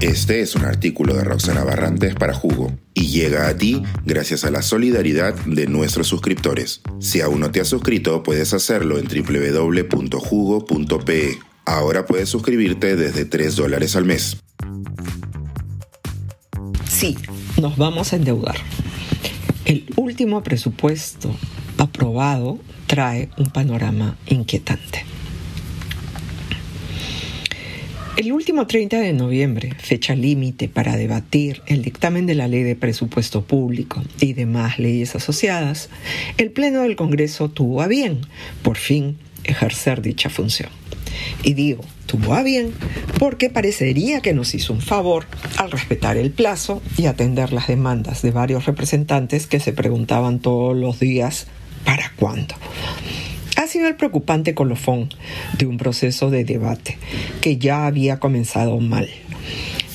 Este es un artículo de Roxana Barrantes para Jugo y llega a ti gracias a la solidaridad de nuestros suscriptores. Si aún no te has suscrito, puedes hacerlo en www.jugo.pe. Ahora puedes suscribirte desde 3 dólares al mes. Sí, nos vamos a endeudar. El último presupuesto aprobado trae un panorama inquietante. El último 30 de noviembre, fecha límite para debatir el dictamen de la ley de presupuesto público y demás leyes asociadas, el Pleno del Congreso tuvo a bien, por fin, ejercer dicha función. Y digo, tuvo a bien porque parecería que nos hizo un favor al respetar el plazo y atender las demandas de varios representantes que se preguntaban todos los días ¿para cuándo? Ha sido el preocupante colofón de un proceso de debate que ya había comenzado mal.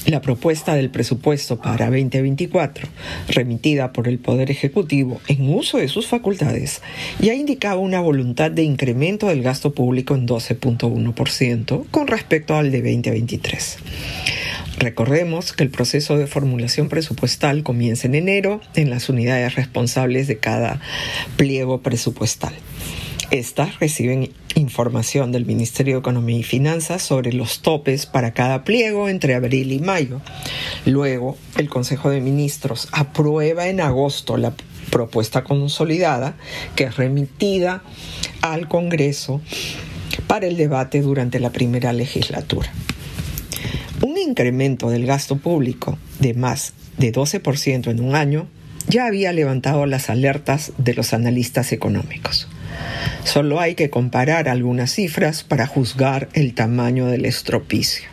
La propuesta del presupuesto para 2024, remitida por el Poder Ejecutivo en uso de sus facultades, ya indicaba una voluntad de incremento del gasto público en 12.1% con respecto al de 2023. Recordemos que el proceso de formulación presupuestal comienza en enero en las unidades responsables de cada pliego presupuestal. Estas reciben información del Ministerio de Economía y Finanzas sobre los topes para cada pliego entre abril y mayo. Luego, el Consejo de Ministros aprueba en agosto la propuesta consolidada que es remitida al Congreso para el debate durante la primera legislatura. Un incremento del gasto público de más de 12% en un año ya había levantado las alertas de los analistas económicos. Solo hay que comparar algunas cifras para juzgar el tamaño del estropicio.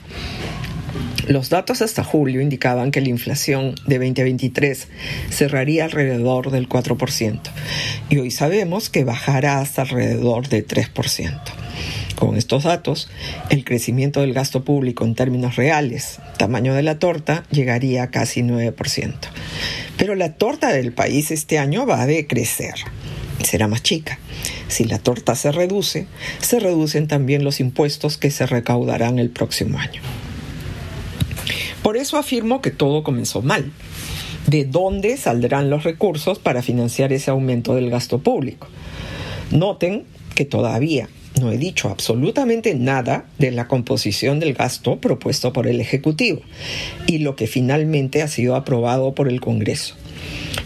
Los datos hasta julio indicaban que la inflación de 2023 cerraría alrededor del 4% y hoy sabemos que bajará hasta alrededor de 3%. Con estos datos, el crecimiento del gasto público en términos reales, tamaño de la torta, llegaría a casi 9%. Pero la torta del país este año va a decrecer será más chica. Si la torta se reduce, se reducen también los impuestos que se recaudarán el próximo año. Por eso afirmo que todo comenzó mal. ¿De dónde saldrán los recursos para financiar ese aumento del gasto público? Noten que todavía no he dicho absolutamente nada de la composición del gasto propuesto por el Ejecutivo y lo que finalmente ha sido aprobado por el Congreso.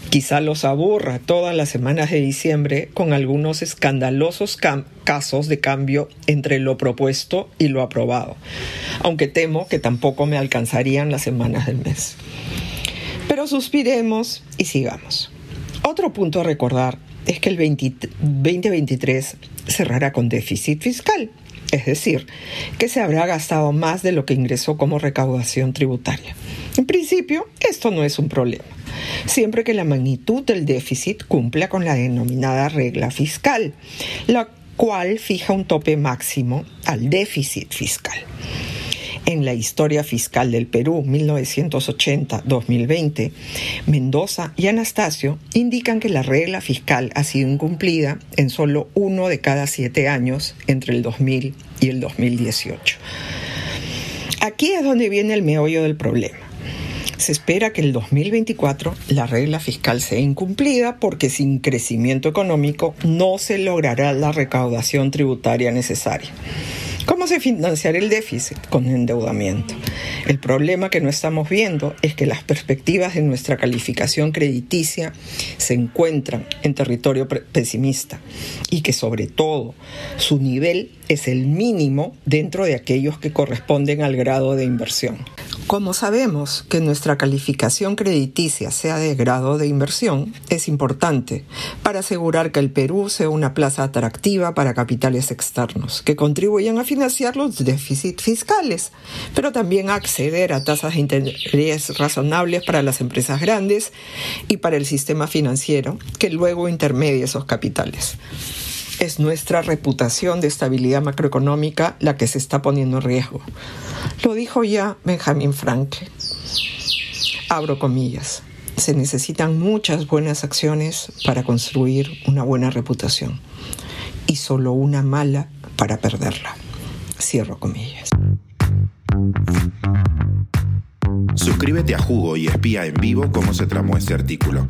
Quizá los aburra todas las semanas de diciembre con algunos escandalosos casos de cambio entre lo propuesto y lo aprobado, aunque temo que tampoco me alcanzarían las semanas del mes. Pero suspiremos y sigamos. Otro punto a recordar es que el 2023 cerrará con déficit fiscal, es decir, que se habrá gastado más de lo que ingresó como recaudación tributaria. En principio, esto no es un problema siempre que la magnitud del déficit cumpla con la denominada regla fiscal, la cual fija un tope máximo al déficit fiscal. En la historia fiscal del Perú 1980-2020, Mendoza y Anastasio indican que la regla fiscal ha sido incumplida en solo uno de cada siete años entre el 2000 y el 2018. Aquí es donde viene el meollo del problema. Se espera que el 2024 la regla fiscal sea incumplida porque sin crecimiento económico no se logrará la recaudación tributaria necesaria. ¿Cómo se financiará el déficit? Con endeudamiento. El problema que no estamos viendo es que las perspectivas de nuestra calificación crediticia se encuentran en territorio pesimista y que sobre todo su nivel es el mínimo dentro de aquellos que corresponden al grado de inversión. Como sabemos que nuestra calificación crediticia sea de grado de inversión, es importante para asegurar que el Perú sea una plaza atractiva para capitales externos que contribuyan a financiar los déficits fiscales, pero también a acceder a tasas de interés razonables para las empresas grandes y para el sistema financiero que luego intermedie esos capitales. Es nuestra reputación de estabilidad macroeconómica la que se está poniendo en riesgo. Lo dijo ya Benjamin Franklin. Abro comillas. Se necesitan muchas buenas acciones para construir una buena reputación y solo una mala para perderla. Cierro comillas. Suscríbete a Jugo y espía en vivo cómo se tramó este artículo.